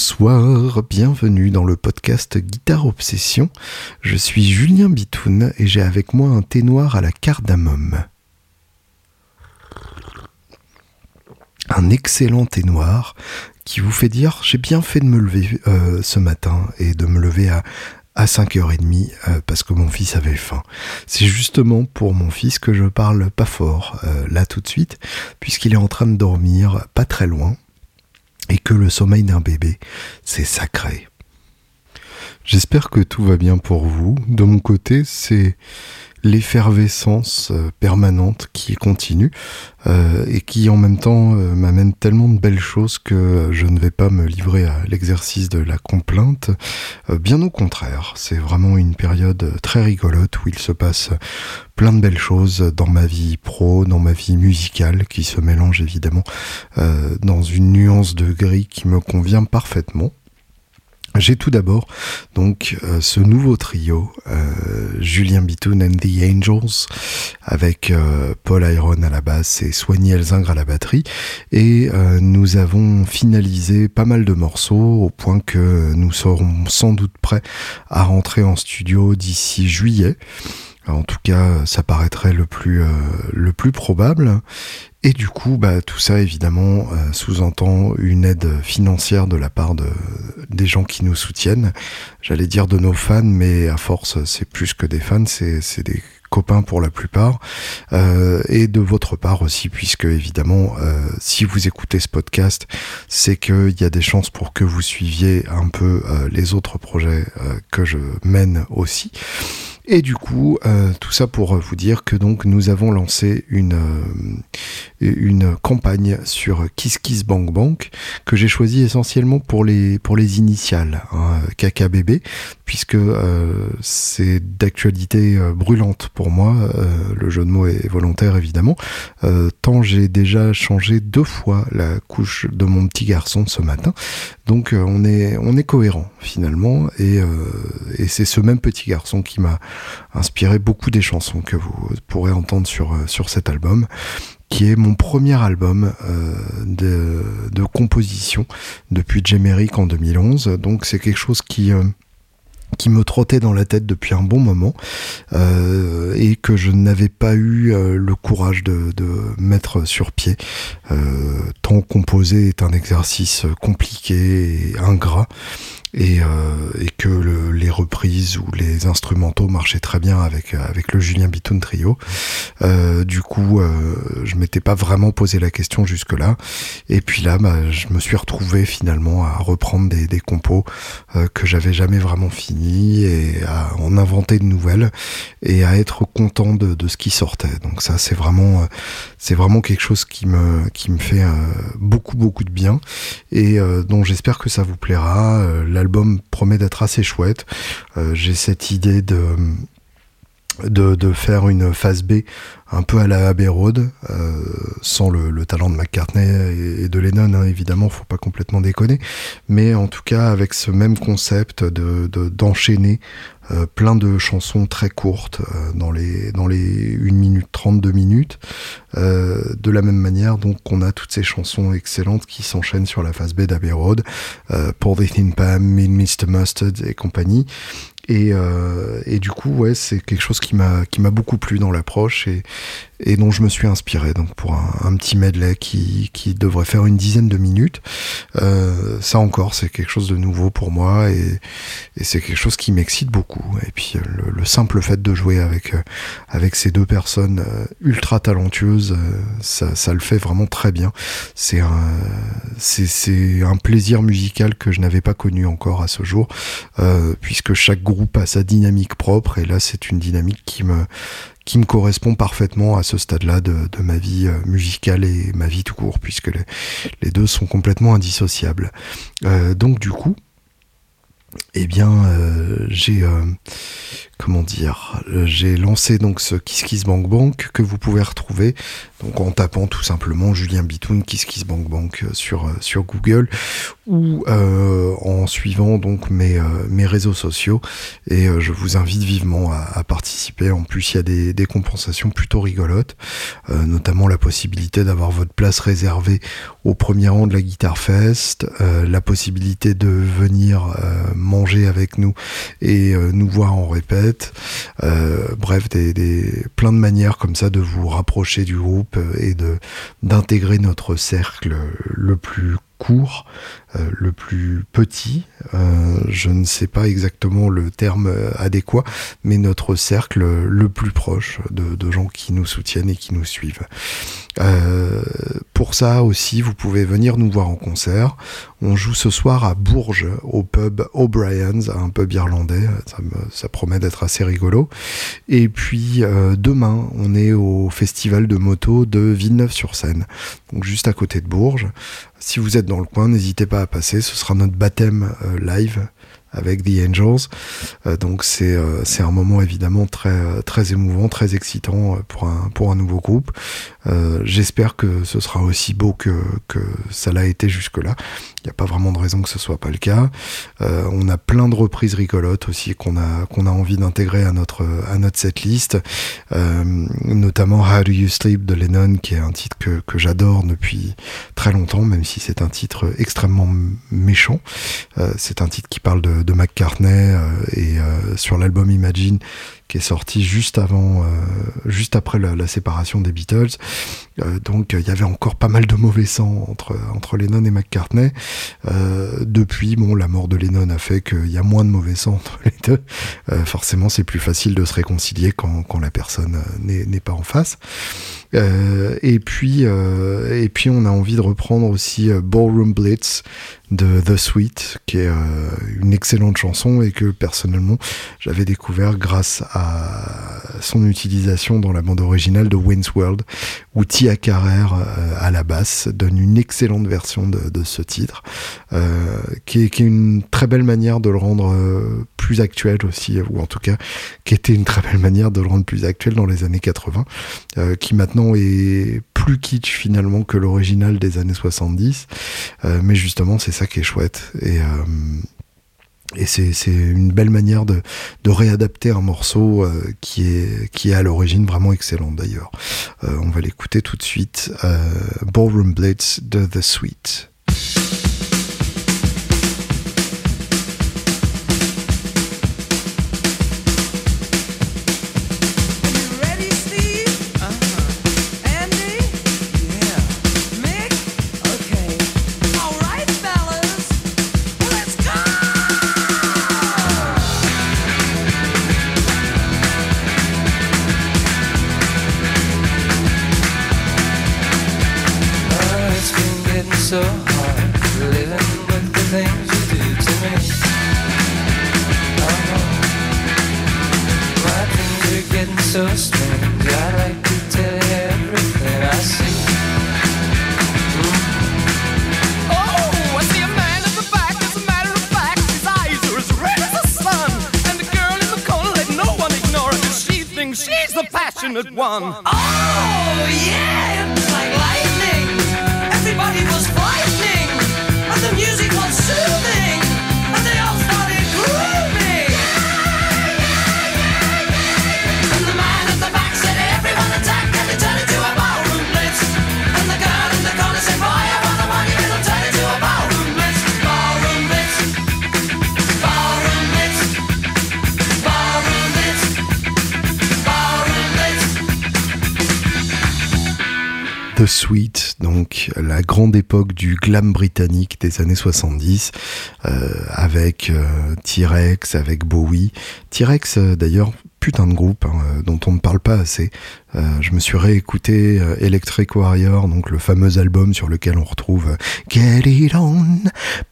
Bonsoir, bienvenue dans le podcast Guitare Obsession. Je suis Julien Bitoun et j'ai avec moi un thé noir à la cardamome. Un excellent thé noir qui vous fait dire j'ai bien fait de me lever euh, ce matin et de me lever à, à 5h30 euh, parce que mon fils avait faim. C'est justement pour mon fils que je parle pas fort euh, là tout de suite puisqu'il est en train de dormir pas très loin et que le sommeil d'un bébé, c'est sacré. J'espère que tout va bien pour vous. De mon côté, c'est l'effervescence euh, permanente qui continue euh, et qui en même temps euh, m'amène tellement de belles choses que je ne vais pas me livrer à l'exercice de la complainte. bien au contraire, c'est vraiment une période très rigolote où il se passe plein de belles choses dans ma vie pro, dans ma vie musicale qui se mélange évidemment dans une nuance de gris qui me convient parfaitement. J'ai tout d'abord donc euh, ce nouveau trio euh, Julien Bitoun and the Angels avec euh, Paul Iron à la basse et Soigny Elzingre à la batterie et nous avons finalisé pas mal de morceaux au point que nous serons sans doute prêts à rentrer en studio d'ici juillet. En tout cas, ça paraîtrait le plus, le plus probable. Et du coup, bah, tout ça évidemment euh, sous-entend une aide financière de la part de, des gens qui nous soutiennent. J'allais dire de nos fans, mais à force, c'est plus que des fans, c'est des copains pour la plupart, euh, et de votre part aussi, puisque évidemment, euh, si vous écoutez ce podcast, c'est qu'il y a des chances pour que vous suiviez un peu les autres projets que je mène aussi. Et du coup, euh, tout ça pour vous dire que donc nous avons lancé une, euh, une campagne sur Kiss Kiss Bank Bank que j'ai choisi essentiellement pour les, pour les initiales, hein, KKBB, puisque euh, c'est d'actualité brûlante pour moi. le jeu de mots est volontaire évidemment. tant j'ai déjà changé deux fois la couche de mon petit garçon ce matin. Donc on est, on est cohérent finalement. Et, et c'est ce même petit garçon qui m'a inspiré beaucoup des chansons que vous pourrez entendre sur, euh, sur cet album qui est mon premier album euh, de, composition depuis Jemeric en 2011. Donc c'est quelque chose qui euh, qui me trottait dans la tête depuis un bon moment euh, et que je n'avais pas eu le courage de, mettre sur pied. Tant composer est un exercice compliqué et ingrat et, et que reprises ou les instrumentaux marchaient très bien avec avec le Julien Bitoun trio. Euh, du coup, euh, je m'étais pas vraiment posé la question jusque là. Et puis là, bah, je me suis retrouvé finalement à reprendre des, des compos euh, que j'avais jamais vraiment fini et à en inventer de nouvelles et à être content de, de ce qui sortait. Donc ça, c'est vraiment c'est vraiment quelque chose qui me qui me fait beaucoup beaucoup de bien et dont j'espère que ça vous plaira l'album promet d'être assez chouette. Euh, j'ai cette idée de, faire une phase B un peu à la Abbey Road, euh, sans le, talent de McCartney et, de Lennon, hein, évidemment, faut pas complètement déconner, mais en tout cas avec ce même concept de d'enchaîner euh, plein de chansons très courtes euh, dans les dans les 1 minute 32 minutes euh, de la même manière donc on a toutes ces chansons excellentes qui s'enchaînent sur la phase B d'Abbey Road pour The Thin Pam, Mr. Mustard et compagnie et, et, du coup, ouais, c'est quelque chose qui m'a qui m'a beaucoup plu dans l'approche et, et dont je me suis inspiré. Donc pour un, petit medley qui, qui devrait faire une dizaine de minutes, euh, ça encore, c'est quelque chose de nouveau pour moi et, et c'est quelque chose qui m'excite beaucoup. Et puis euh, le, le, simple fait de jouer avec euh, avec ces deux personnes euh, ultra talentueuses, ça, ça le fait vraiment très bien. C'est un c'est un plaisir musical que je n'avais pas connu encore à ce jour, puisque chaque groupe a sa dynamique propre et là c'est une dynamique qui me qui me correspond parfaitement à ce stade-là de, ma vie euh, musicale et ma vie tout court, puisque les, les deux sont complètement indissociables. Euh, donc du coup, eh bien, euh, j'ai euh, comment dire, j'ai lancé donc ce Kiss Bank Bank que vous pouvez retrouver Donc en tapant tout simplement Julien Bitoun, Kiss Kiss Bank Bank sur, sur Google ou en suivant mes, réseaux sociaux. Et je vous invite vivement à, participer. En plus, il y a des, des compensations plutôt rigolotes, notamment la possibilité d'avoir votre place réservée au premier rang de la Guitar Fest, la possibilité de venir manger avec nous et nous voir en répète. Bref, des, des, plein de manières comme ça de vous rapprocher du groupe et de d'intégrer notre cercle le plus court, euh, le plus petit, euh, je ne sais pas exactement le terme adéquat, mais notre cercle le plus proche de, gens qui nous soutiennent et qui nous suivent. Euh, pour ça aussi, vous pouvez venir nous voir en concert. On joue ce soir à Bourges, au pub O'Brien's, un pub irlandais. Ça, promet d'être assez rigolo. Et puis demain, on est au festival de moto de Villeneuve-sur-Seine, donc juste à côté de Bourges. Si vous êtes dans le coin, n'hésitez pas à passer. Ce sera notre baptême euh, live avec The Angels. Euh, donc c'est euh, c'est un moment évidemment très très émouvant, très excitant pour un pour un nouveau groupe. J'espère que ce sera aussi beau que que ça l'a été jusque là. Il n'y a pas vraiment de raison que ce soit pas le cas. Euh, on a plein de reprises rigolotes aussi qu'on a qu'on a envie d'intégrer à notre à notre setlist, euh, notamment How Do You Sleep de Lennon, qui est un titre que, que j'adore depuis très longtemps, même si c'est un titre extrêmement méchant. Euh, c'est un titre qui parle de, de McCartney euh, et euh, sur l'album Imagine qui est sorti juste avant, euh, juste après la, séparation des Beatles. Euh, donc il y avait encore pas mal de mauvais sang entre entre Lennon et McCartney. Euh, depuis, bon, la mort de Lennon a fait qu'il y a moins de mauvais sang entre les deux. forcément, c'est plus facile de se réconcilier quand quand la personne n'est pas en face. et puis et puis on a envie de reprendre aussi Ballroom Blitz de The Sweet, qui est une excellente chanson et que personnellement j'avais découvert grâce à son utilisation dans la bande originale de Wayne's World, où Tia Carrère euh, à la basse donne une excellente version de, ce titre, euh, qui, est, une très belle manière de le rendre euh, plus actuel aussi, ou en tout cas qui était une très belle manière de le rendre plus actuel dans les années 80, qui maintenant est plus kitsch finalement que l'original des années 70, mais justement c'est ça qui est chouette. Et et c'est une belle manière de, de, réadapter un morceau euh, qui, est, qui est à l'origine vraiment excellent d'ailleurs. Euh, on va l'écouter tout de suite. Euh, Ballroom Blitz de The Sweet. Sweet, donc la grande époque du glam britannique des années 70, euh, avec euh, T-Rex, avec Bowie. T-Rex, euh, d'ailleurs, putain de groupe hein, dont on ne parle pas assez. Euh, je me suis réécouté euh, Electric Warrior, donc le fameux album sur lequel on retrouve euh, Get It On,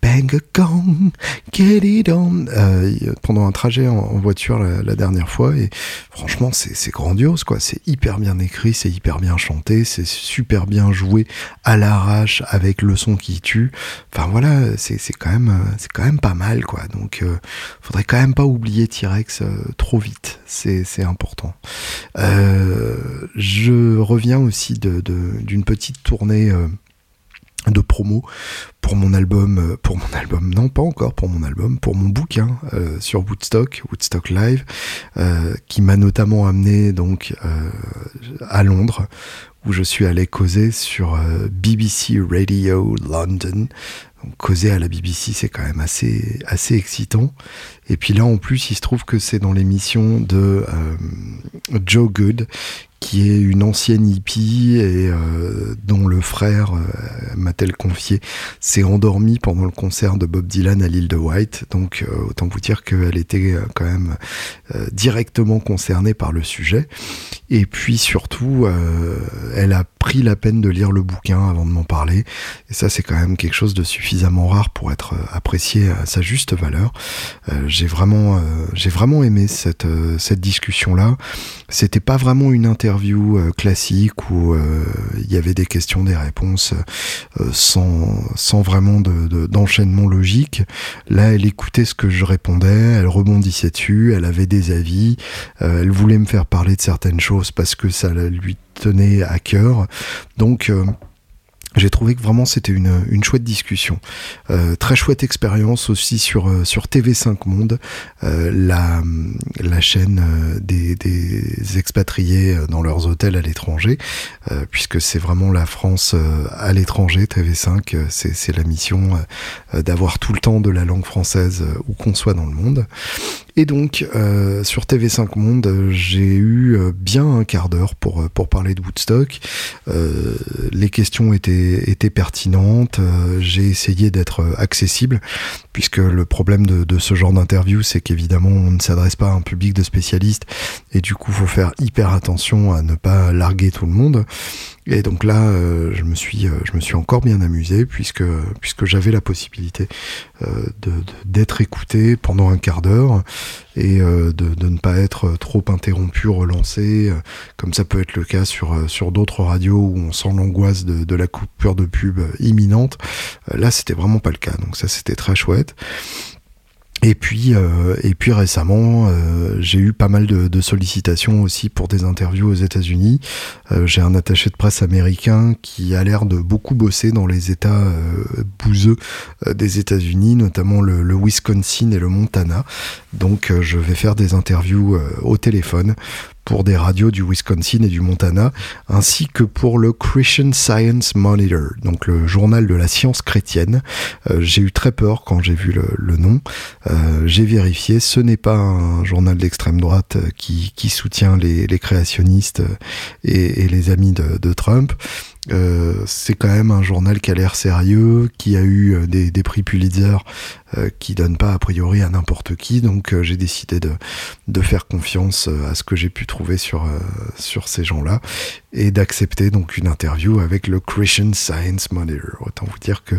Bang a Gong, Get It On, pendant un trajet en, voiture la, dernière fois, et franchement c'est grandiose quoi, c'est hyper bien écrit, c'est hyper bien chanté, c'est super bien joué à l'arrache avec le son qui tue. Enfin voilà, c'est quand même c'est quand même pas mal quoi. Donc faudrait quand même pas oublier T-Rex trop vite, c'est important. Euh, je reviens aussi d'une de, petite tournée de promo pour mon album, euh, pour mon album, non pas encore pour mon album, pour mon bouquin euh, sur Woodstock, Woodstock Live, euh, qui m'a notamment amené donc à Londres où je suis allé causer sur BBC Radio London. Causer à la BBC, c'est quand même assez, assez excitant. Et puis là, en plus, il se trouve que c'est dans l'émission de Joe Good, qui est une ancienne hippie et euh, dont le frère, euh, m'a-t-elle confié, s'est endormi pendant le concert de Bob Dylan à l'île de White. Donc euh, autant vous dire qu'elle était quand même directement concernée par le sujet. Et puis surtout, elle a pris la peine de lire le bouquin avant de m'en parler. Et ça, c'est quand même quelque chose de suffisamment rare pour être apprécié à sa juste valeur. j'ai vraiment, j'ai vraiment aimé cette cette discussion là. C'était pas vraiment une interview euh, classique où euh, il y avait des questions, des réponses euh, sans, sans vraiment d'enchaînement de, logique. Là, elle écoutait ce que je répondais, elle rebondissait dessus, elle avait des avis, elle voulait me faire parler de certaines choses parce que ça lui tenait à cœur. Donc, j'ai trouvé que vraiment c'était une, une chouette discussion. Euh, très chouette expérience aussi sur, euh, sur TV5 Monde, euh, la, la chaîne euh, des, des expatriés dans leurs hôtels à l'étranger, puisque c'est vraiment la France à l'étranger, TV5, c'est la mission d'avoir tout le temps de la langue française où qu'on soit dans le monde. Et donc, euh, sur TV5 Monde, j'ai eu euh, bien un quart d'heure pour, euh, pour parler de Woodstock. les questions étaient, étaient pertinentes. j'ai essayé d'être accessible, puisque le problème de, de ce genre d'interview, c'est qu'évidemment, on ne s'adresse pas à un public de spécialistes, et du coup, faut faire hyper attention à ne pas larguer tout le monde. Et donc là, euh, je me suis, euh, je me suis encore bien amusé puisque puisque j'avais la possibilité euh, d'être écouté pendant un quart d'heure et de, de, ne pas être trop interrompu, relancé, comme ça peut être le cas sur sur d'autres radios où on sent l'angoisse de, de, la coupure de pub imminente. là, c'était vraiment pas le cas. Donc ça, c'était très chouette. Et puis, euh, et puis récemment, euh, j'ai eu pas mal de, de, sollicitations aussi pour des interviews aux États-Unis. Euh, j'ai un attaché de presse américain qui a l'air de beaucoup bosser dans les États euh, bouseux euh, des États-Unis, notamment le, le, Wisconsin et le Montana. Donc, je vais faire des interviews au téléphone pour des radios du Wisconsin et du Montana, ainsi que pour le Christian Science Monitor, donc le journal de la science chrétienne. Euh, j'ai eu très peur quand j'ai vu le, nom. Euh, j'ai vérifié, ce n'est pas un journal d'extrême droite euh, qui, soutient les, créationnistes et, les amis de Trump. Euh, c'est quand même un journal qui a l'air sérieux, qui a eu euh, des, prix Pulitzer euh, qui donnent pas a priori à n'importe qui. Donc j'ai décidé de, faire confiance à ce que j'ai pu trouver sur ces gens-là et d'accepter donc une interview avec le Christian Science Monitor. Autant vous dire que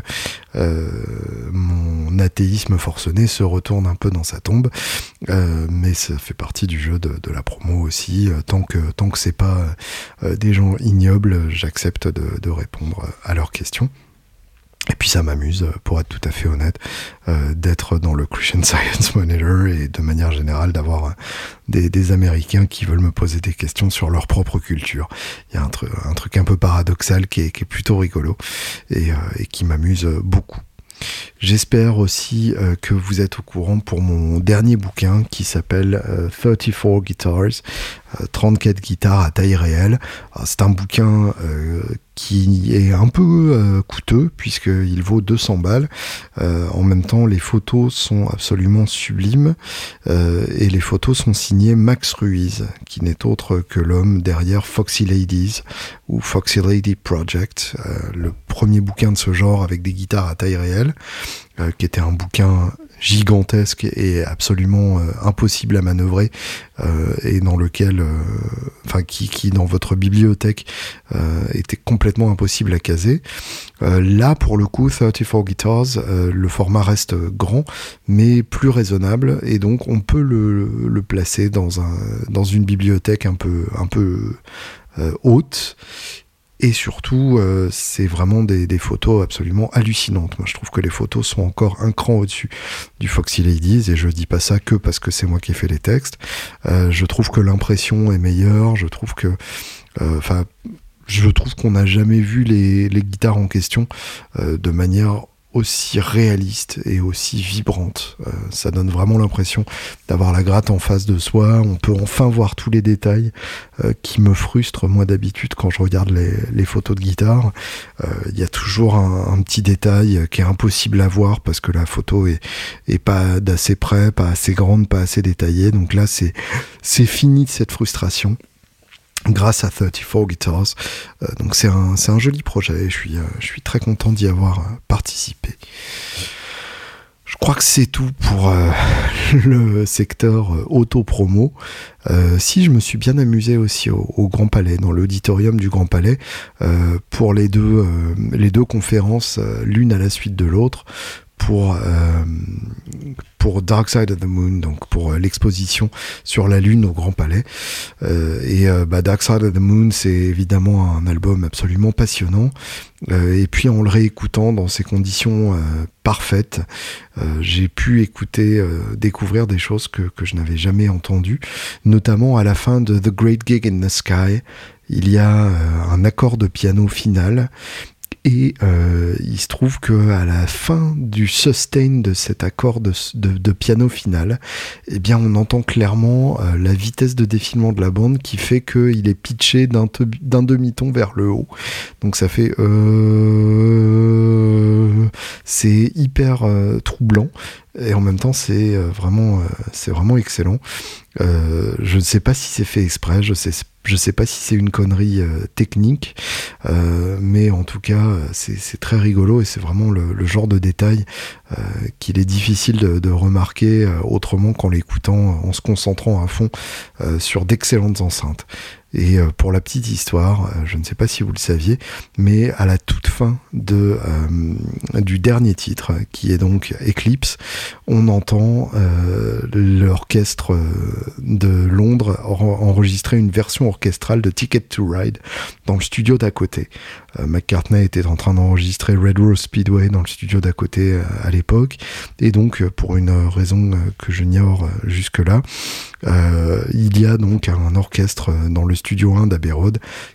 mon athéisme forcené se retourne un peu dans sa tombe, mais ça fait partie du jeu de, la promo aussi. tant que tant que c'est pas des gens ignobles, j'accepte de de, répondre à leurs questions. Et puis ça m'amuse, pour être tout à fait honnête, euh, d'être dans le Christian Science Monitor et de manière générale d'avoir euh, des, Américains qui veulent me poser des questions sur leur propre culture. Il y a un, truc un peu paradoxal qui est, plutôt rigolo et, euh, qui m'amuse beaucoup. J'espère aussi euh, que vous êtes au courant pour mon dernier bouquin qui s'appelle 34 euh, Guitars, 34 euh, guitares à taille réelle. C'est un bouquin qui est un peu coûteux puisqu'il vaut 200 balles. en même temps, les photos sont absolument sublimes et les photos sont signées Max Ruiz, qui n'est autre que l'homme derrière Foxy Ladies ou Foxy Lady Project, le premier bouquin de ce genre avec des guitares à taille réelle. Euh, qui était un bouquin gigantesque et absolument euh, impossible à manœuvrer euh, et dans lequel enfin qui, dans votre bibliothèque était complètement impossible à caser. Là pour le coup 34 Guitars le format reste grand mais plus raisonnable et donc on peut le, le placer dans un dans une bibliothèque un peu un peu haute Et surtout, euh, c'est vraiment des, photos absolument hallucinantes. Moi, je trouve que les photos sont encore un cran au-dessus du Foxy Ladies, et je dis pas ça que parce que c'est moi qui ai fait les textes. Euh, je trouve que l'impression est meilleure. Je trouve que, euh, enfin, je trouve qu'on n'a jamais vu les, guitares en question de manière aussi réaliste et aussi vibrante. Euh, ça donne vraiment l'impression d'avoir la gratte en face de soi. On peut enfin voir tous les détails euh, qui me frustrent moi d'habitude quand je regarde les, les photos de guitare. Euh, il y a toujours un, un, petit détail qui est impossible à voir parce que la photo est, est pas d'assez près, pas assez grande, pas assez détaillée. Donc là, c'est c'est fini de cette frustration grâce à 34 Guitars. Euh, donc c'est un, un, joli projet, je suis, euh, je suis très content d'y avoir euh, participé. Je crois que c'est tout pour le secteur auto-promo. si je me suis bien amusé aussi au, Grand Palais, dans l'auditorium du Grand Palais, pour les deux, les deux conférences, l'une à la suite de l'autre, pour, euh, pour Dark Side of the Moon, donc pour euh, l'exposition sur la Lune au Grand Palais. Euh, et euh, bah, Dark Side of the Moon, c'est évidemment un album absolument passionnant. et puis en le réécoutant dans ces conditions parfaites, j'ai pu écouter, découvrir des choses que, que je n'avais jamais entendues, notamment à la fin de The Great Gig in the Sky. Il y a un accord de piano final et euh, il se trouve que à la fin du sustain de cet accord de, piano final, eh bien on entend clairement euh, la vitesse de défilement de la bande qui fait qu'il est pitché d'un demi-ton vers le haut. Donc ça fait euh, c'est hyper troublant et en même temps c'est vraiment c'est vraiment excellent. je ne sais pas si c'est fait exprès, je sais je sais pas si c'est une connerie euh, technique, euh, mais en tout cas, c'est très rigolo et c'est vraiment le, genre de détail euh, qu'il est difficile de remarquer autrement qu'en l'écoutant, en se concentrant à fond sur d'excellentes enceintes. Et euh, pour la petite histoire, euh, je ne sais pas si vous le saviez, mais à la toute fin de, euh, du dernier titre, qui est donc Eclipse, on entend l'orchestre de Londres enregistrer une version orchestrale de Ticket to Ride dans le studio d'à côté. McCartney était en train d'enregistrer Red Rose Speedway dans le studio d'à côté à l'époque, et donc pour une raison que j'ignore jusque-là, il y a donc un orchestre dans le studio 1 d'Abbey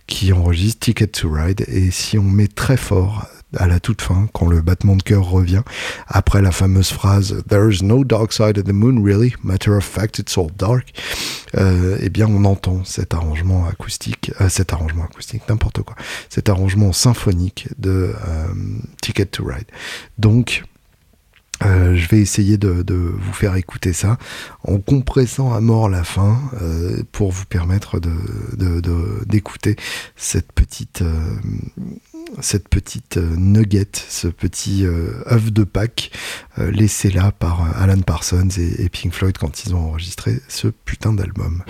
qui enregistre Ticket to Ride. Et si on met très fort à la toute fin, quand le battement de cœur revient, après la fameuse phrase There is no dark side of the moon, really. Matter of fact, it's all dark. Euh, eh bien, on entend cet arrangement acoustique, euh, cet arrangement acoustique, n'importe quoi, cet arrangement symphonique de euh, Ticket to Ride. Donc, je vais essayer de, vous faire écouter ça en compressant à mort la fin pour vous permettre d'écouter de, cette petite cette petite euh, nugget, ce petit euh, œuf de Pâques laissé là par Alan Parsons et, et Pink Floyd quand ils ont enregistré ce putain d'album.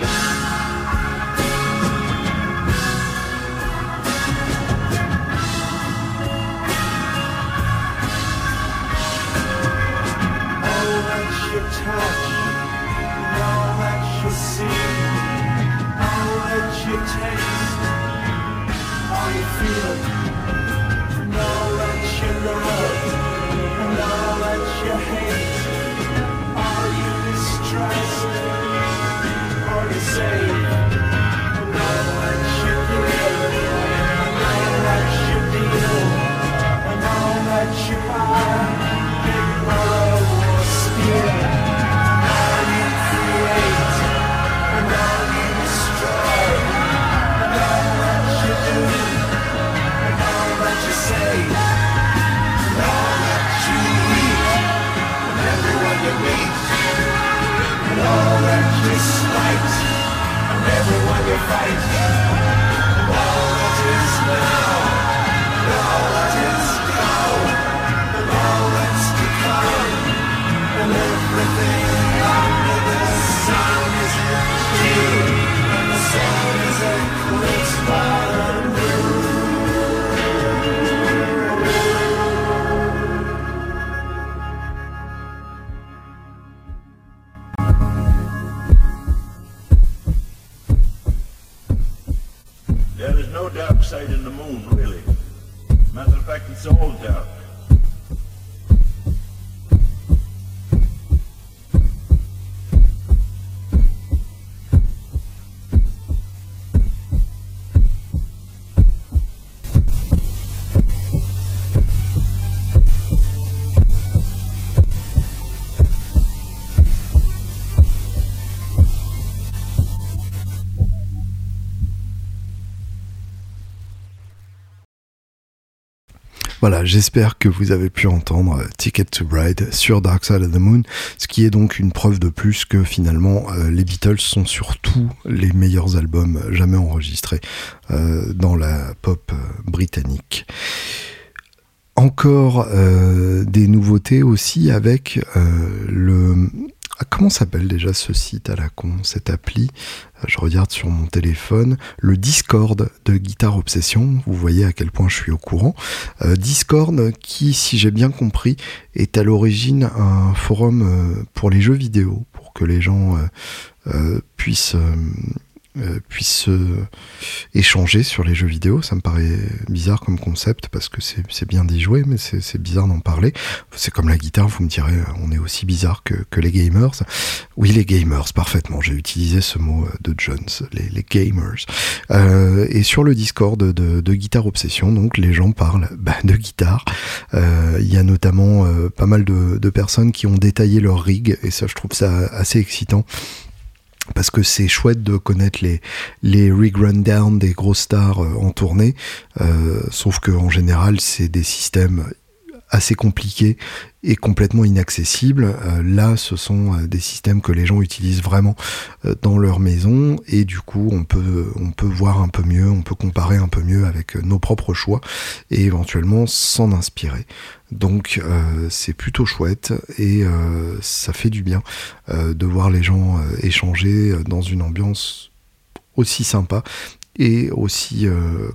Voilà, j'espère que vous avez pu entendre euh, Ticket to Bride sur Dark Side of the Moon, ce qui est donc une preuve de plus que finalement euh, les Beatles sont surtout les meilleurs albums jamais enregistrés euh, dans la pop britannique. Encore des nouveautés aussi avec le ah, comment s'appelle déjà ce site à la con, cette appli? Euh, Je regarde sur mon téléphone. Le Discord de Guitare Obsession. Vous voyez à quel point je suis au courant. Euh, Discord qui, si j'ai bien compris, est à l'origine un forum euh, pour les jeux vidéo, pour que les gens puissent euh, puissent échanger sur les jeux vidéo. Ça me paraît bizarre comme concept parce que c'est bien d'y jouer, mais c'est bizarre d'en parler. C'est comme la guitare, vous me direz, on est aussi bizarre que, que les gamers. Oui, les gamers, parfaitement. J'ai utilisé ce mot de Jones, les, les gamers. Euh, et sur le Discord de, de, Guitare Obsession, donc les gens parlent bah, de guitare. Euh, il y a notamment euh, pas mal de, de personnes qui ont détaillé leur rig, et ça, je trouve ça assez excitant parce que c'est chouette de connaître les, les rig rundown des grosses stars euh, en tournée, euh, sauf que en général c'est des systèmes assez compliqués et complètement inaccessibles. Euh, là, ce sont des systèmes que les gens utilisent vraiment dans leur maison et du coup, on peut, voir un peu mieux, on peut comparer un peu mieux avec nos propres choix et éventuellement s'en inspirer. Donc euh, c'est plutôt chouette et euh, ça fait du bien euh, de voir les gens échanger dans une ambiance aussi sympa et aussi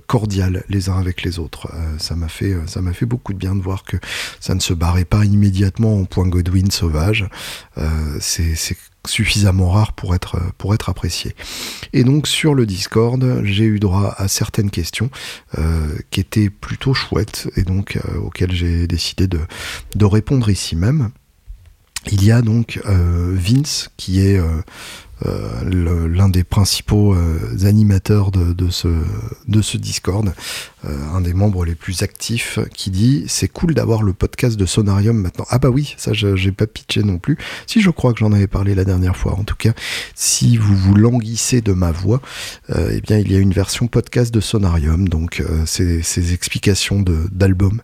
cordiale les uns avec les autres. ça m'a fait ça m'a fait beaucoup de bien de voir que ça ne se barrait pas immédiatement en point Godwin sauvage. c'est suffisamment rare pour être, pour être apprécié. Et donc sur le Discord, j'ai eu droit à certaines questions euh, qui étaient plutôt chouettes et donc euh, auxquelles j'ai décidé de, de, répondre ici même. Il y a donc euh, Vince qui est euh, l'un des principaux euh, animateurs de, de, ce, de ce Discord, euh, un des membres les plus actifs, qui dit c'est cool d'avoir le podcast de Sonarium maintenant. Ah bah oui, ça j'ai pas pitché non plus. Si je crois que j'en avais parlé la dernière fois. En tout cas, si vous vous languissez de ma voix, eh bien il y a une version podcast de Sonarium, donc ces, ces explications d'albums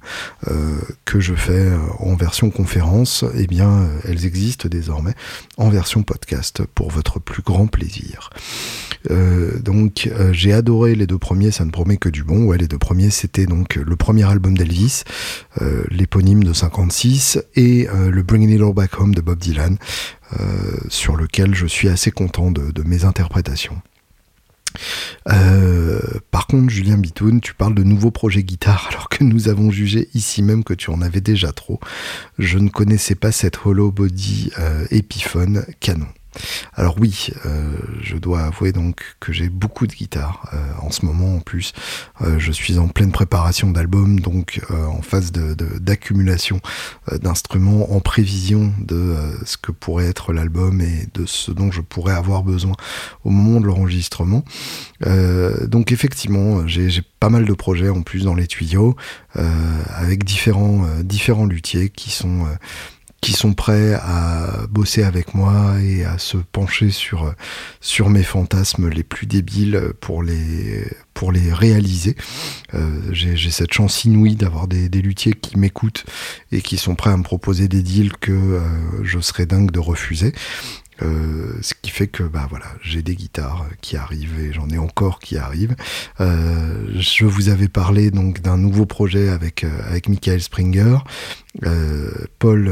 que je fais en version conférence, eh bien elles existent désormais en version podcast pour votre plus grand plaisir. Euh, donc euh, j'ai adoré les deux premiers, ça ne promet que du bon. Ouais, les deux premiers, c'était donc le premier album d'Elvis, euh, l'éponyme de 56, et le Bringing It All Back Home de Bob Dylan, sur lequel je suis assez content de, mes interprétations. Par contre, Julien Bitoun, tu parles de nouveaux projets guitare alors que nous avons jugé ici même que tu en avais déjà trop. Je ne connaissais pas cette Hollow Body Epiphone canon. Alors oui, euh, je dois avouer donc que j'ai beaucoup de guitare euh, en ce moment en plus. Euh, je suis en pleine préparation d'album, donc en phase d'accumulation d'instruments, en prévision de ce que pourrait être l'album et de ce dont je pourrais avoir besoin au moment de l'enregistrement. donc effectivement, j'ai pas mal de projets en plus dans les tuyaux, avec différents, différents luthiers qui sont qui sont prêts à bosser avec moi et à se pencher sur, sur mes fantasmes les plus débiles pour les, pour les réaliser. Euh, J'ai cette chance inouïe d'avoir des, des, luthiers qui m'écoutent et qui sont prêts à me proposer des deals que euh, je serais dingue de refuser. Euh, ce qui fait que bah voilà, j'ai des guitares qui arrivent et j'en ai encore qui arrivent. Euh, je vous avais parlé donc d'un nouveau projet avec euh, avec Michael Springer, Paul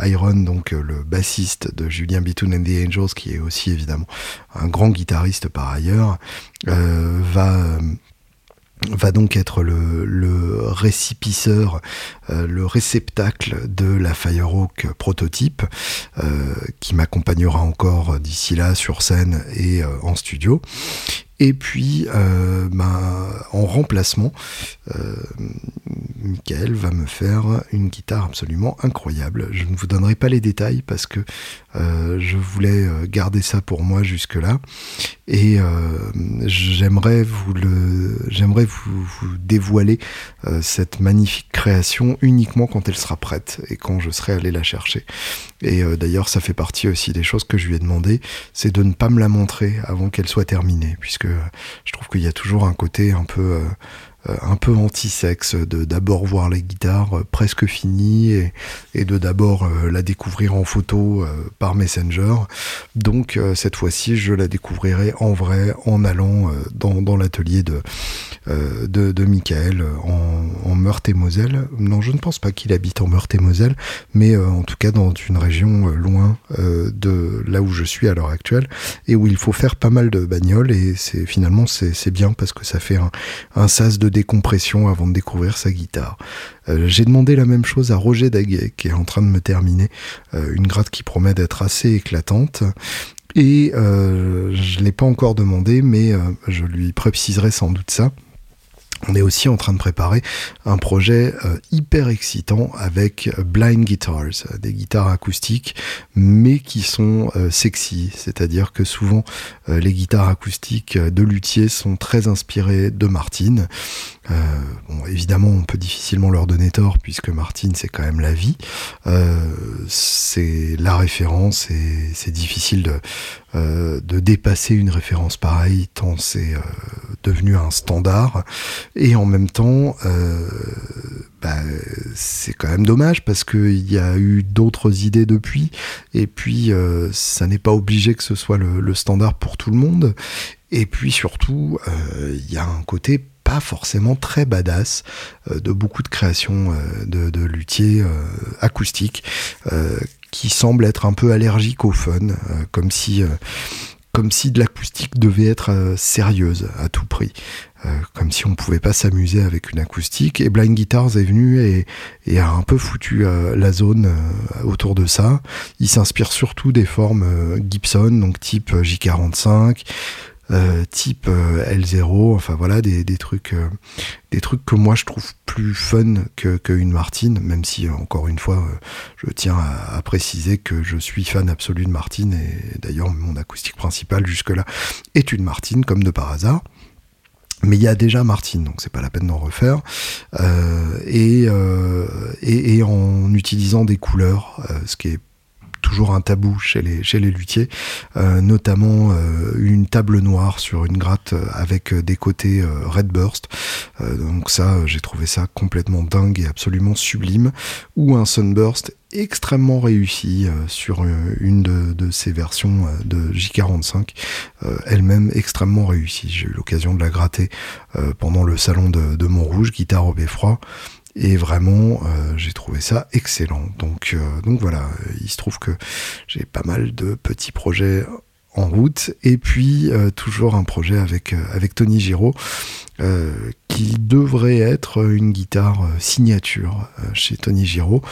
Iron donc le bassiste de Julien Bitoun and the Angels qui est aussi évidemment un grand guitariste par ailleurs, va va donc être le, le euh, le réceptacle de la Firehawk prototype, euh, qui m'accompagnera encore d'ici là sur scène et euh, en studio. Et puis, ben, en remplacement, Michael va me faire une guitare absolument incroyable. Je ne vous donnerai pas les détails parce que je voulais garder ça pour moi jusque-là. Et euh, j'aimerais vous le, j'aimerais vous, dévoiler euh, cette magnifique création uniquement quand elle sera prête et quand je serai allé la chercher. Et euh, d'ailleurs, ça fait partie aussi des choses que je lui ai demandé, c'est de ne pas me la montrer avant qu'elle soit terminée, puisque je trouve qu'il y a toujours un côté un peu un peu anti-sexe, de d'abord voir les guitares euh, presque finies et, de d'abord euh, la découvrir en photo euh, par Messenger. Donc euh, cette fois-ci, je la découvrirai en vrai en allant euh, dans, dans l'atelier de, euh, de, Michael euh, en, Meurthe-et-Moselle. Non, je ne pense pas qu'il habite en Meurthe-et-Moselle, mais euh, en tout cas dans une région euh, loin euh, de là où je suis à l'heure actuelle et où il faut faire pas mal de bagnoles et c'est finalement c'est bien parce que ça fait un, un sas de décompression avant de découvrir sa guitare. Euh, J'ai demandé la même chose à Roger Daguet qui est en train de me terminer euh, une gratte qui promet d'être assez éclatante. Et euh, je l'ai pas encore demandé, mais je lui préciserai sans doute ça. On est aussi en train de préparer un projet euh, hyper excitant avec euh, blind guitars, euh, des guitares acoustiques, mais qui sont sexy. C'est-à-dire que souvent les guitares acoustiques de luthier sont très inspirées de Martin. Euh, bon, évidemment, on peut difficilement leur donner tort puisque Martin, c'est quand même la vie. C'est la référence et c'est difficile de, euh, de dépasser une référence pareille tant c'est euh, devenu un standard. Et en même temps, euh, bah, c'est quand même dommage parce qu'il y a eu d'autres idées depuis. Et puis, ça n'est pas obligé que ce soit le, standard pour tout le monde. Et puis surtout, il y a un côté pas forcément très badass de beaucoup de créations de, luthiers acoustiques qui semblent être un peu allergiques au fun, euh, comme si euh, comme si de l'acoustique devait être euh, sérieuse à tout prix. Comme si on pouvait pas s'amuser avec une acoustique. Et Blind Guitars est venu et, a un peu foutu la zone autour de ça. Il s'inspire surtout des formes Gibson, donc type euh, J45, euh, type euh, L0, enfin voilà, des, des trucs euh, des trucs que moi je trouve plus fun que, que Martine, même si encore une fois je tiens à, préciser que je suis fan absolu de Martine et d'ailleurs mon acoustique principale jusque-là est une Martine comme de par hasard. Mais il y a déjà Martine, donc c'est pas la peine d'en refaire. Et, en utilisant des couleurs, ce qui est toujours un tabou chez les, chez luthiers, euh, notamment euh, une table noire sur une gratte euh, avec des côtés Redburst. Euh, donc ça, j'ai trouvé ça complètement dingue et absolument sublime. Ou un Sunburst extrêmement réussi sur une de, de ces versions de J45, euh, elle-même extrêmement réussie. J'ai eu l'occasion de la gratter pendant le salon de, de Montrouge, guitare au beffroi. Et vraiment, euh, j'ai trouvé ça excellent. Donc, euh, donc voilà, il se trouve que j'ai pas mal de petits projets en route. Et puis, euh, toujours un projet avec, avec Tony Giraud, qui devrait être une guitare signature chez Tony Giraud.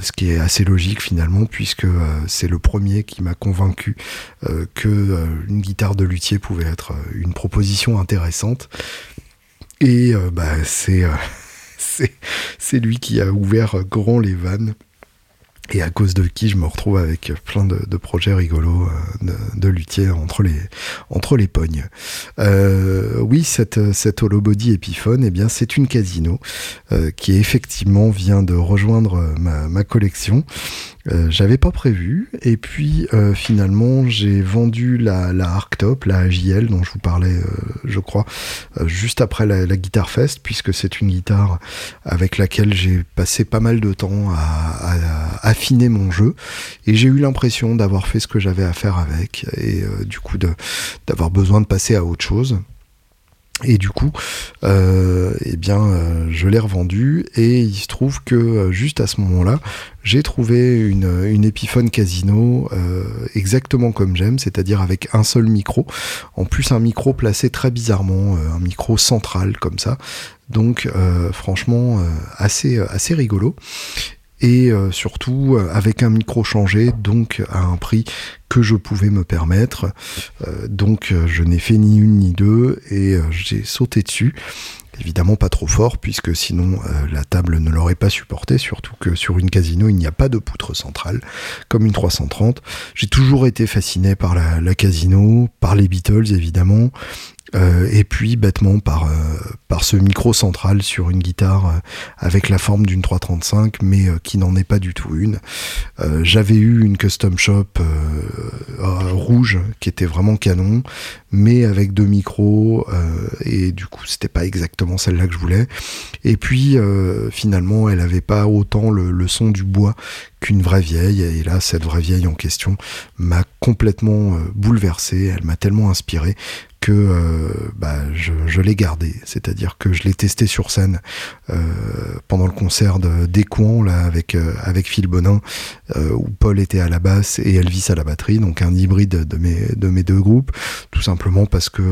Ce qui est assez logique finalement, puisque c'est le premier qui m'a convaincu que une guitare de luthier pouvait être une proposition intéressante. Et bah, c'est... c'est lui qui a ouvert grand les vannes et à cause de qui je me retrouve avec plein de, projets rigolos euh, de, luthier entre les entre pognes. Euh, oui, cette cette holobody Epiphone, eh bien c'est une Casino euh, qui effectivement vient de rejoindre ma collection. Euh, J'avais pas prévu. Et puis euh, finalement j'ai vendu la, la Arctop, la AJL dont je vous parlais, euh, je crois, juste après la, la Guitar Fest puisque c'est une guitare avec laquelle j'ai passé pas mal de temps à, affiner mon jeu. Et j'ai eu l'impression d'avoir fait ce que j'avais à faire avec. Et du coup d'avoir besoin de passer à autre chose. Et du coup, euh, eh bien, euh, je l'ai revendu et il se trouve que euh, juste à ce moment-là, j'ai trouvé une, une Epiphone Casino euh, exactement comme j'aime, c'est-à-dire avec un seul micro. En plus, un micro placé très bizarrement, un micro central comme ça. Donc, franchement, assez, assez rigolo. Et surtout avec un micro changé, donc à un prix que je pouvais me permettre. donc je n'ai fait ni une ni deux et j'ai sauté dessus. Évidemment pas trop fort puisque sinon euh, la table ne l'aurait pas supporté, surtout que sur une casino il n'y a pas de poutre centrale comme une 330. J'ai toujours été fasciné par la, la casino, par les Beatles évidemment, euh, et puis bêtement par, euh, par ce micro central sur une guitare euh, avec la forme d'une 335 mais qui n'en est pas du tout une. J'avais eu une custom shop rouge qui était vraiment canon mais avec deux micros et du coup c'était pas exactement celle-là que je voulais. Et puis finalement elle avait pas autant le, le son du bois qu'une vraie vieille. Et là, cette vraie vieille en question m'a complètement bouleversé. Elle m'a tellement inspiré que euh, bah, je, l'ai gardé, c'est-à-dire que je l'ai testé sur scène euh, pendant le concert d'Écouen là avec euh, avec Phil Bonin où Paul était à la basse et Elvis à la batterie, donc un hybride de mes de mes deux groupes, tout simplement parce que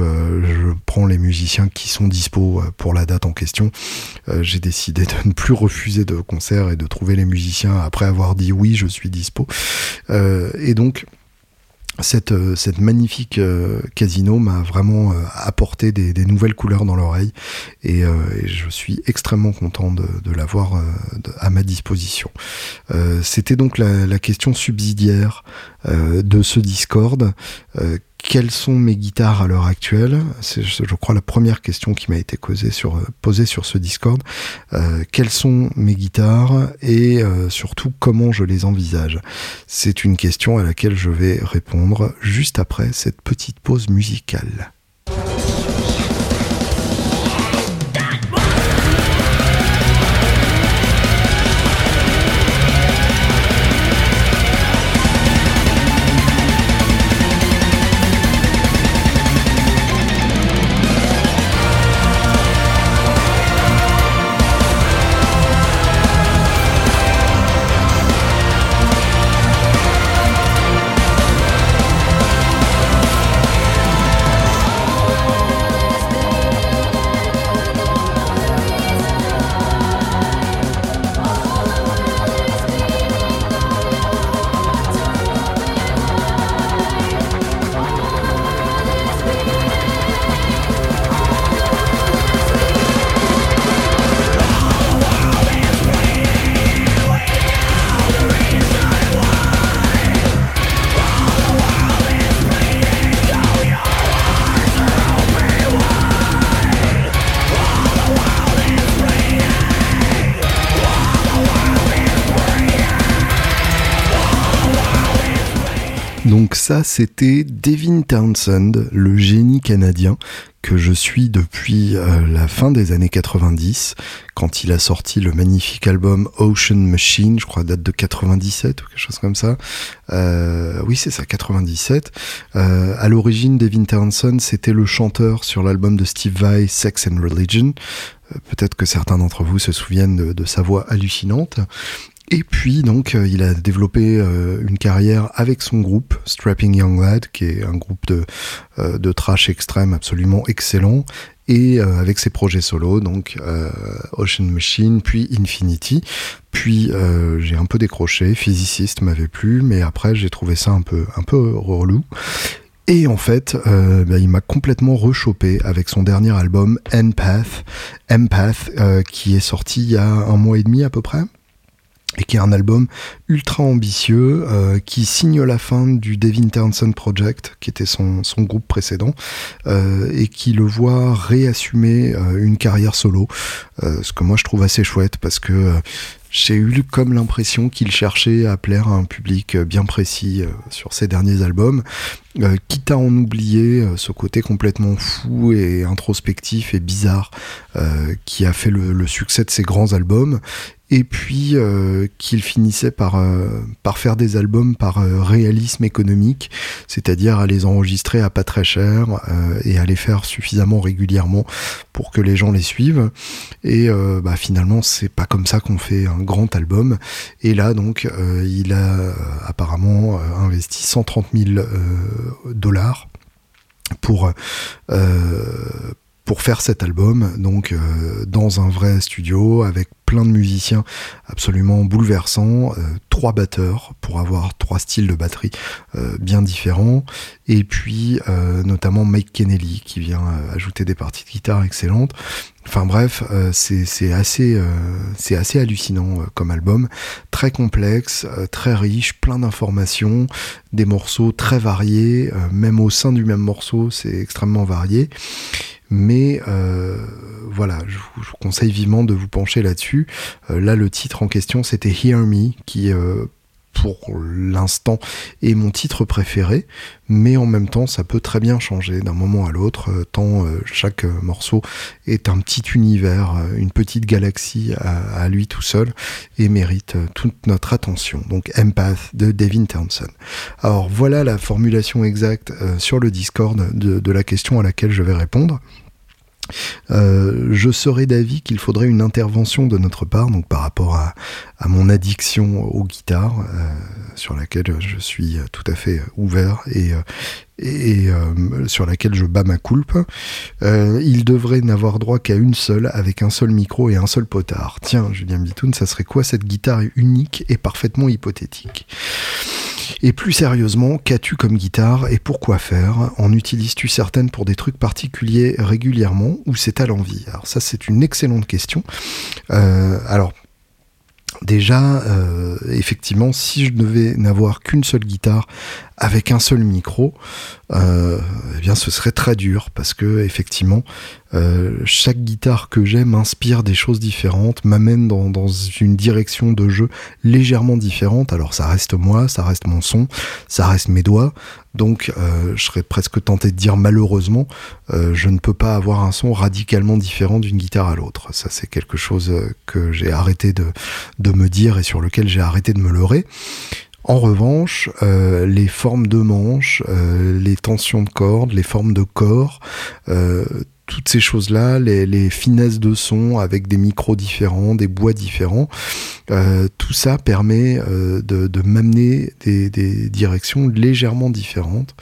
je prends les musiciens qui sont dispo pour la date en question. J'ai décidé de ne plus refuser de concert et de trouver les musiciens après avoir dit oui, je suis dispo. et donc cette, euh, cette magnifique euh, casino m'a vraiment euh, apporté des, nouvelles couleurs dans l'oreille et, je suis extrêmement content de, de l'avoir à ma disposition. C'était donc la, la, question subsidiaire de ce Discord quelles sont mes guitares à l'heure actuelle? C'est, je crois, la première question qui m'a été posée sur, euh, posée sur ce Discord. Euh, quelles sont mes guitares et euh, surtout comment je les envisage? C'est une question à laquelle je vais répondre juste après cette petite pause musicale. C'était Devin Townsend, le génie canadien que je suis depuis euh, la fin des années 90, quand il a sorti le magnifique album Ocean Machine, je crois date de 97 ou quelque chose comme ça. Euh, oui, c'est ça, 97. Euh, à l'origine, Devin Townsend, c'était le chanteur sur l'album de Steve Vai, Sex and Religion. Peut-être que certains d'entre vous se souviennent de sa voix hallucinante. Et puis donc euh, il a développé euh, une carrière avec son groupe Strapping Young Lad, qui est un groupe de, euh, de trash extrême absolument excellent, et avec ses projets solo, donc Ocean Machine, puis Infinity. Puis j'ai un peu décroché, Physicist m'avait plu, mais après j'ai trouvé ça un peu un peu relou. Et en fait, bah, il m'a complètement rechopé avec son dernier album Empath, Empath, qui est sorti il y a un mois et demi à peu près et qui est un album ultra ambitieux euh, qui signe la fin du Devin Townsend Project qui était son, son groupe précédent euh, et qui le voit réassumer euh, une carrière solo ce que moi je trouve assez chouette parce que j'ai eu comme l'impression qu'il cherchait à plaire à un public bien précis sur ses derniers albums, quitte à en oublier ce côté complètement fou et introspectif et bizarre qui a fait le, succès de ses grands albums, et puis euh, qu'il finissait par, euh, par faire des albums par euh, réalisme économique, c'est-à-dire à les enregistrer à pas très cher et à les faire suffisamment régulièrement pour que les gens les suivent. Et bah, finalement, c'est pas comme ça qu'on fait un grand album. Et là, donc, il a apparemment investi 130 000 dollars pour pour faire cet album, donc dans un vrai studio avec plein de musiciens absolument bouleversants, euh, trois batteurs pour avoir trois styles de batterie euh, bien différents, et puis euh, notamment Mike Kennelly qui vient ajouter des parties de guitare excellentes. Enfin bref, c'est assez, c'est assez hallucinant comme album, très complexe, très riche, plein d'informations, des morceaux très variés, même au sein du même morceau, c'est extrêmement varié. Mais euh, voilà, je vous, conseille vivement de vous pencher là-dessus. Euh, là, le titre en question, c'était Hear Me, qui euh, pour l'instant est mon titre préféré, mais en même temps ça peut très bien changer d'un moment à l'autre, euh, tant euh, chaque euh, morceau est un petit univers, une petite galaxie à, lui tout seul et mérite toute notre attention. Donc Empath de Devin Townsend. Alors voilà la formulation exacte sur le Discord de la question à laquelle je vais répondre. Euh, je serais d'avis qu'il faudrait une intervention de notre part, donc par rapport à, mon addiction aux guitares, euh, sur laquelle je suis tout à fait ouvert et, euh, sur laquelle je bats ma coulpe. il devrait n'avoir droit qu'à une seule, avec un seul micro et un seul potard. Tiens, Julien Bitoun, ça serait quoi cette guitare unique et parfaitement hypothétique? Et plus sérieusement, qu'as-tu comme guitare et pourquoi faire? En utilises-tu certaines pour des trucs particuliers régulièrement ou c'est à l'envie? Alors ça c'est une excellente question. Euh, alors Déjà, euh, effectivement, si je devais n'avoir qu'une seule guitare avec un seul micro, euh, eh bien, ce serait très dur parce que effectivement, euh, chaque guitare que j'ai m'inspire des choses différentes, m'amène dans, dans, une direction de jeu légèrement différente. Alors, ça reste moi, ça reste mon son, ça reste mes doigts. Donc, euh, je serais presque tenté de dire malheureusement, euh, je ne peux pas avoir un son radicalement différent d'une guitare à l'autre. Ça, c'est quelque chose que j'ai arrêté de, me dire et sur lequel j'ai arrêté de me leurrer. En revanche, euh, les formes de manches, euh, les tensions de cordes, les formes de corps, euh, toutes ces choses-là, les, finesses de son avec des micros différents, des bois différents, tout ça permet de, m'amener des, directions légèrement différentes.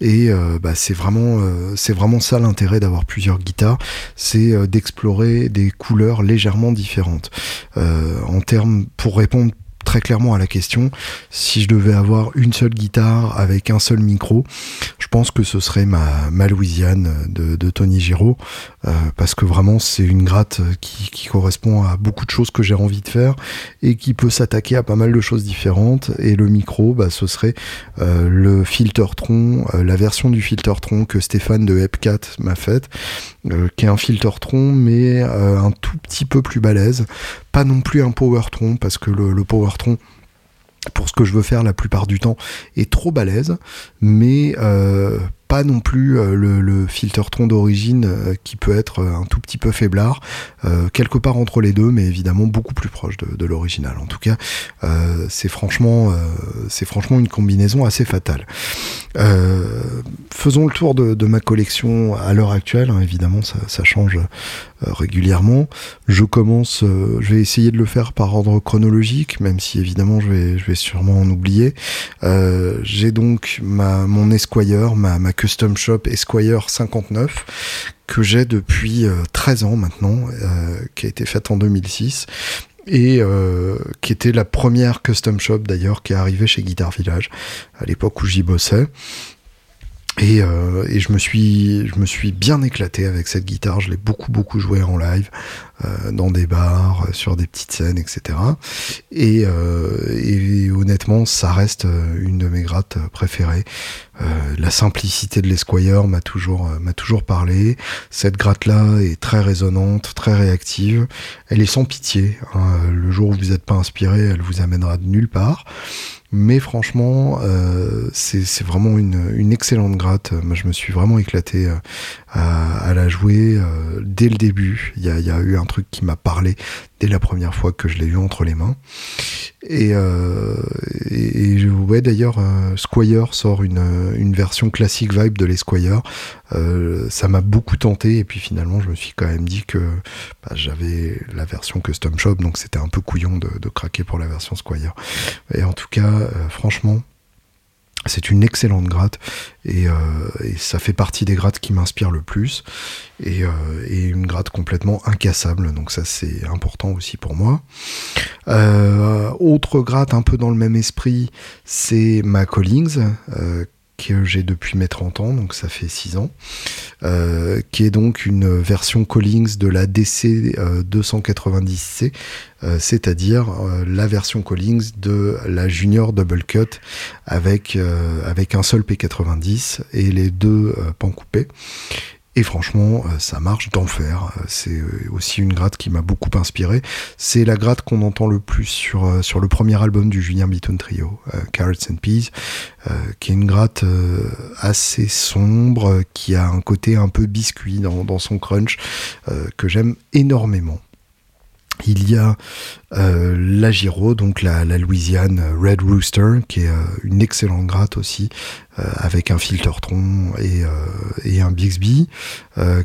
Et bah, c'est vraiment, c'est vraiment ça l'intérêt d'avoir plusieurs guitares, c'est d'explorer des couleurs légèrement différentes. en termes, pour répondre très clairement à la question. Si je devais avoir une seule guitare avec un seul micro, je pense que ce serait ma, Louisiane de, Tony Giraud, euh, parce que vraiment c'est une gratte qui, correspond à beaucoup de choses que j'ai envie de faire et qui peut s'attaquer à pas mal de choses différentes. Et le micro, bah, ce serait euh, le Filtertron, euh, la version du Filtertron que Stéphane de Epcat m'a faite, qui est un Filtertron mais un tout petit peu plus balèze pas non plus un Powertron, parce que le, le Pour ce que je veux faire la plupart du temps, est trop balèze, mais euh, pas non plus euh, le, le filtre d'origine euh, qui peut être un tout petit peu faiblard, quelque part entre les deux, mais évidemment beaucoup plus proche de, l'original. En tout cas, c'est franchement, c'est franchement une combinaison assez fatale. faisons le tour de, ma collection à l'heure actuelle. Hein, évidemment, ça, change régulièrement. Je commence, je vais essayer de le faire par ordre chronologique, même si évidemment je vais, je vais sûrement en oublier. J'ai donc ma, mon Esquire, ma, ma Custom Shop Esquire 59 que j'ai depuis 13 euh, ans maintenant, euh, qui a été faite en 2006 et euh, qui était la première custom shop d'ailleurs qui est arrivée chez Guitar Village à l'époque où j'y bossais. Et, et, je me suis je me suis bien éclaté avec cette guitare. Je l'ai beaucoup beaucoup joué en live. Euh, dans des bars, euh, sur des petites scènes, etc. Et, euh, et honnêtement, ça reste une de mes grattes préférées. la simplicité de l'Esquire m'a toujours m'a toujours parlé. Cette gratte là est très résonante, très réactive. Elle est sans pitié. Hein. Le jour où vous n'êtes pas inspiré, elle vous amènera de nulle part. Mais franchement, euh, c'est vraiment une, excellente gratte. Moi, je me suis vraiment éclaté euh, à, la jouer euh, dès le début. Il y a, eu un truc qui m'a parlé dès la première fois que je l'ai eu entre les mains. Et, euh, et, ouais d'ailleurs euh, Squire sort une, une version classique vibe de l'Esquire. Euh, ça m'a beaucoup tenté et puis finalement je me suis quand même dit que bah, j'avais la version custom shop donc c'était un peu couillon de, de, craquer pour la version Squire. Et en tout cas, euh, franchement, c'est une excellente gratte et, ça fait partie des grattes qui m'inspirent le plus et, une gratte complètement incassable donc ça c'est important aussi pour moi. autre gratte un peu dans le même esprit c'est ma Collings que j'ai depuis mes 30 ans, donc ça fait 6 ans, euh, qui est donc une version Collings de la DC 290C, euh, euh, c'est-à-dire la version Collings de la Junior Double Cut avec, avec un seul P90 et les deux pans coupés. Et franchement, euh, ça marche d'enfer. Euh, c'est euh, aussi une gratte qui m'a beaucoup inspiré. C'est la gratte qu'on entend le plus sur, le premier album du Julien Beaton Trio, Carrots and Peas, qui est une gratte assez sombre, qui a un côté un peu biscuit dans son crunch, que j'aime énormément. Il y a euh, la Giro, donc la, Louisiane Red Rooster, qui est euh, une excellente gratte aussi, euh, avec un filtertron et, et un Bixby,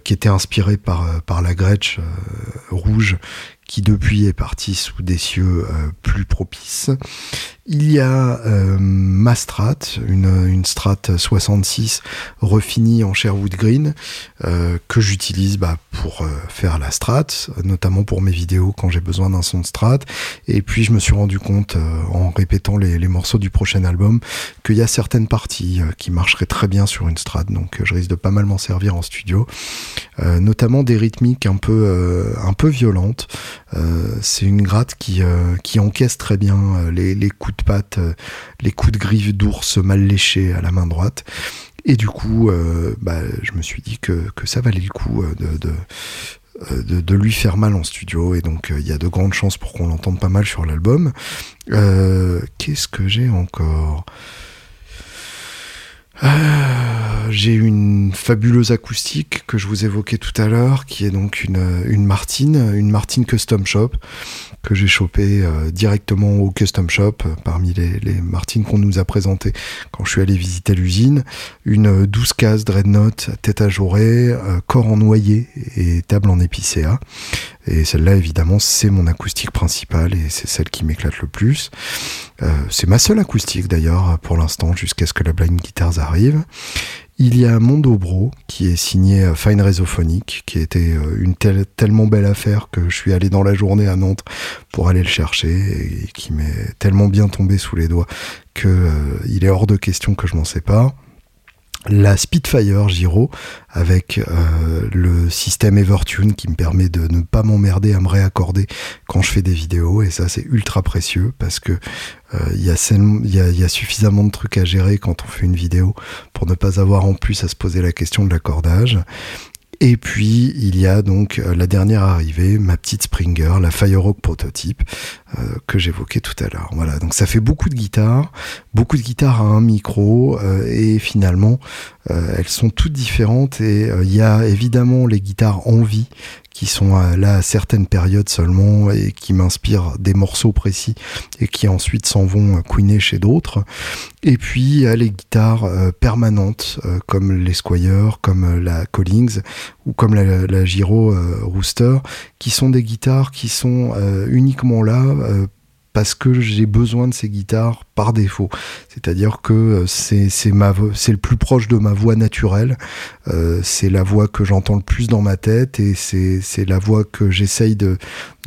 qui était inspiré par, par la Gretsch rouge, qui depuis est parti sous des cieux plus propices. Il y a euh, ma strat, une, une strat 66 refinie en Sherwood Green euh, que j'utilise bah, pour euh, faire la strat, notamment pour mes vidéos quand j'ai besoin d'un son de strat. Et puis je me suis rendu compte en répétant les, les, morceaux du prochain album qu'il y a certaines parties qui marcheraient très bien sur une strat, donc je risque de pas mal m'en servir en studio, notamment des rythmiques un peu un peu violentes. C'est une gratte qui qui encaisse très bien les, les coups de patte, euh, les coups de griffe d'ours mal léchés à la main droite. Et du coup, euh, bah, je me suis dit que, ça valait le coup euh, de, de, lui faire mal en studio. Et donc, il y a de grandes chances pour qu'on l'entende pas mal sur l'album. Qu'est-ce que j'ai encore? J'ai une fabuleuse acoustique que je vous évoquais tout à l'heure, qui est donc une, une Martine, une Martine Custom Shop, que j'ai chopé euh, directement au Custom Shop, euh, parmi les, les Martines qu'on nous a présentées quand je suis allé visiter l'usine. Une 12 cases Dreadnought, tête à jouer, corps en noyer et table en épicéa. Et celle-là, évidemment, c'est mon acoustique principale et c'est celle qui m'éclate le plus. Euh, c'est ma seule acoustique d'ailleurs pour l'instant, jusqu'à ce que la Blind Guitars arrive. Il y a Mondo Bro qui est signé euh, Fine Résophonique, qui était euh, une tellement belle affaire que je suis allé dans la journée à Nantes pour aller le chercher et qui m'est tellement bien tombé sous les doigts que euh, il est hors de question que je m'en sépare la Spitfire Giro avec euh, le système Evertune qui me permet de ne pas m'emmerder à me réaccorder quand je fais des vidéos. Et ça c'est ultra précieux parce que euh, il y, y, a, suffisamment de trucs à gérer quand on fait une vidéo pour ne pas avoir en plus à se poser la question de l'accordage et puis il y a donc euh, la dernière arrivée, ma petite Springer, la Firehawk prototype euh, que j'évoquais tout à l'heure. Voilà, donc ça fait beaucoup de guitares, beaucoup de guitares à un micro euh, et finalement elles sont toutes différentes et il y a évidemment les guitares en vie qui sont là à certaines périodes seulement et qui m'inspirent des morceaux précis et qui ensuite s'en vont queener chez d'autres. Et puis a les guitares euh, permanentes euh, comme les Squire, comme euh, la Collings ou comme la Giro Rooster, qui sont des guitares qui sont uniquement là parce que j'ai besoin de ces guitares par défaut. C'est-à-dire que euh, c'est le plus proche de ma voix naturelle. Euh, c'est la voix que j'entends le plus dans ma tête et c'est c'est la voix que j'essaye de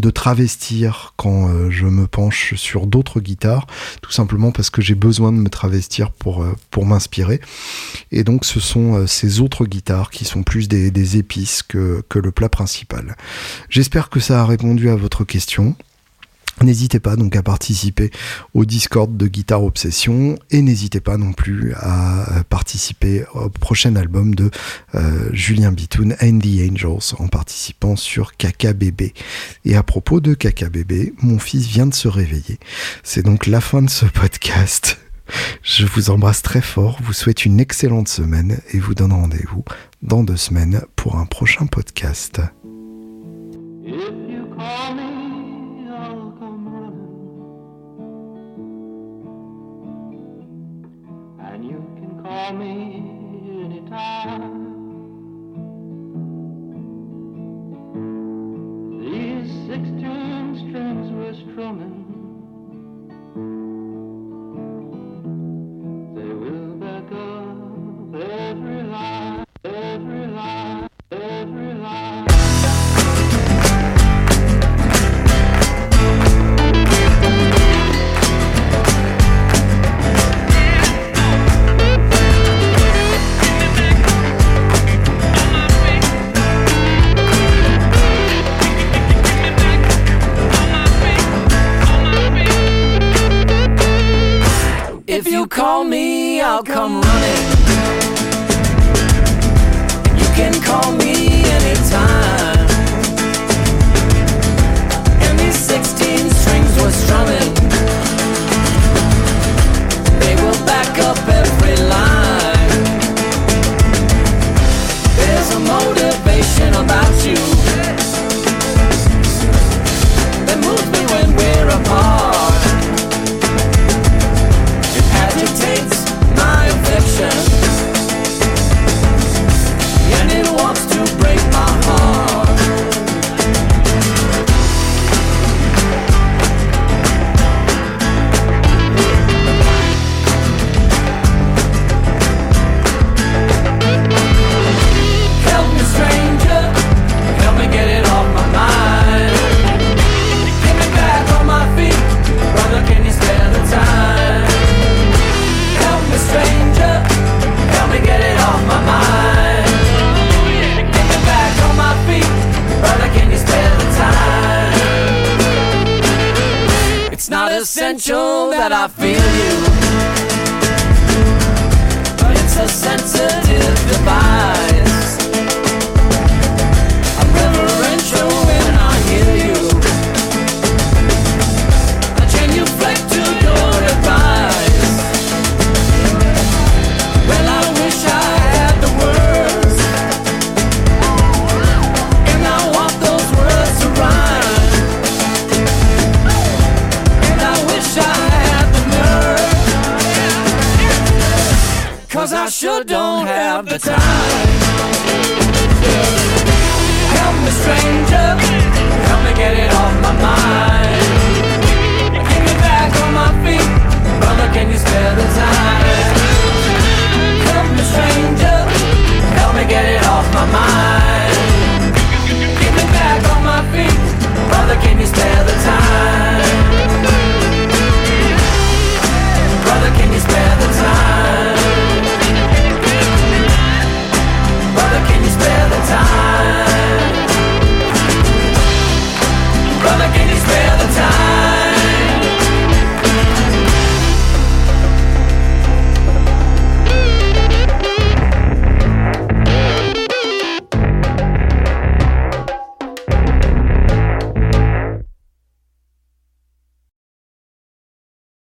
de travestir quand euh, je me penche sur d'autres guitares, tout simplement parce que j'ai besoin de me travestir pour pour m'inspirer. Et donc ce sont ces autres guitares qui sont plus des, des épices que que le plat principal. J'espère que ça a répondu à votre question. N'hésitez pas donc à participer au Discord de Guitare Obsession et n'hésitez pas non plus à participer au prochain album de euh, Julien Bitoun and the Angels en participant sur KKBB. Et à propos de KKBB, mon fils vient de se réveiller. C'est donc la fin de ce podcast. Je vous embrasse très fort, vous souhaite une excellente semaine et vous donne rendez-vous dans deux semaines pour un prochain podcast. call me anytime. These sixteen strings were strumming. They will back up every line, every line, every line. I'll come running.